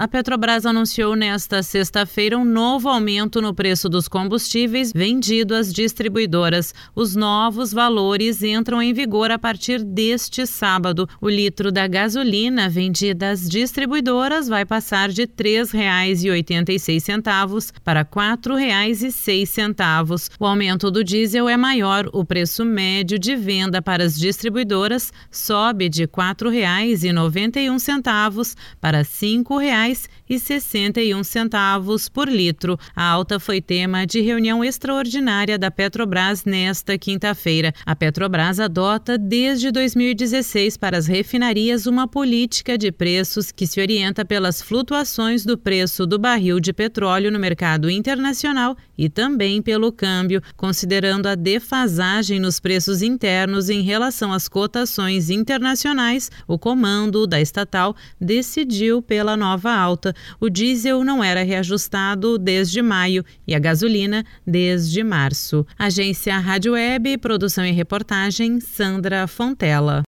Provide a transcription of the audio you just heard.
A Petrobras anunciou nesta sexta-feira um novo aumento no preço dos combustíveis vendido às distribuidoras. Os novos valores entram em vigor a partir deste sábado. O litro da gasolina vendida às distribuidoras vai passar de R$ 3,86 para R$ 4,06. O aumento do diesel é maior. O preço médio de venda para as distribuidoras sobe de R$ 4,91 para R$ 5,00 reais e sessenta e um centavos por litro. A alta foi tema de reunião extraordinária da Petrobras nesta quinta-feira. A Petrobras adota desde 2016 para as refinarias uma política de preços que se orienta pelas flutuações do preço do barril de petróleo no mercado internacional e também pelo câmbio, considerando a defasagem nos preços internos em relação às cotações internacionais. O comando da estatal decidiu pela nova alta. O diesel não era reajustado desde maio e a gasolina desde março. Agência Rádio Web, produção e reportagem Sandra Fontela.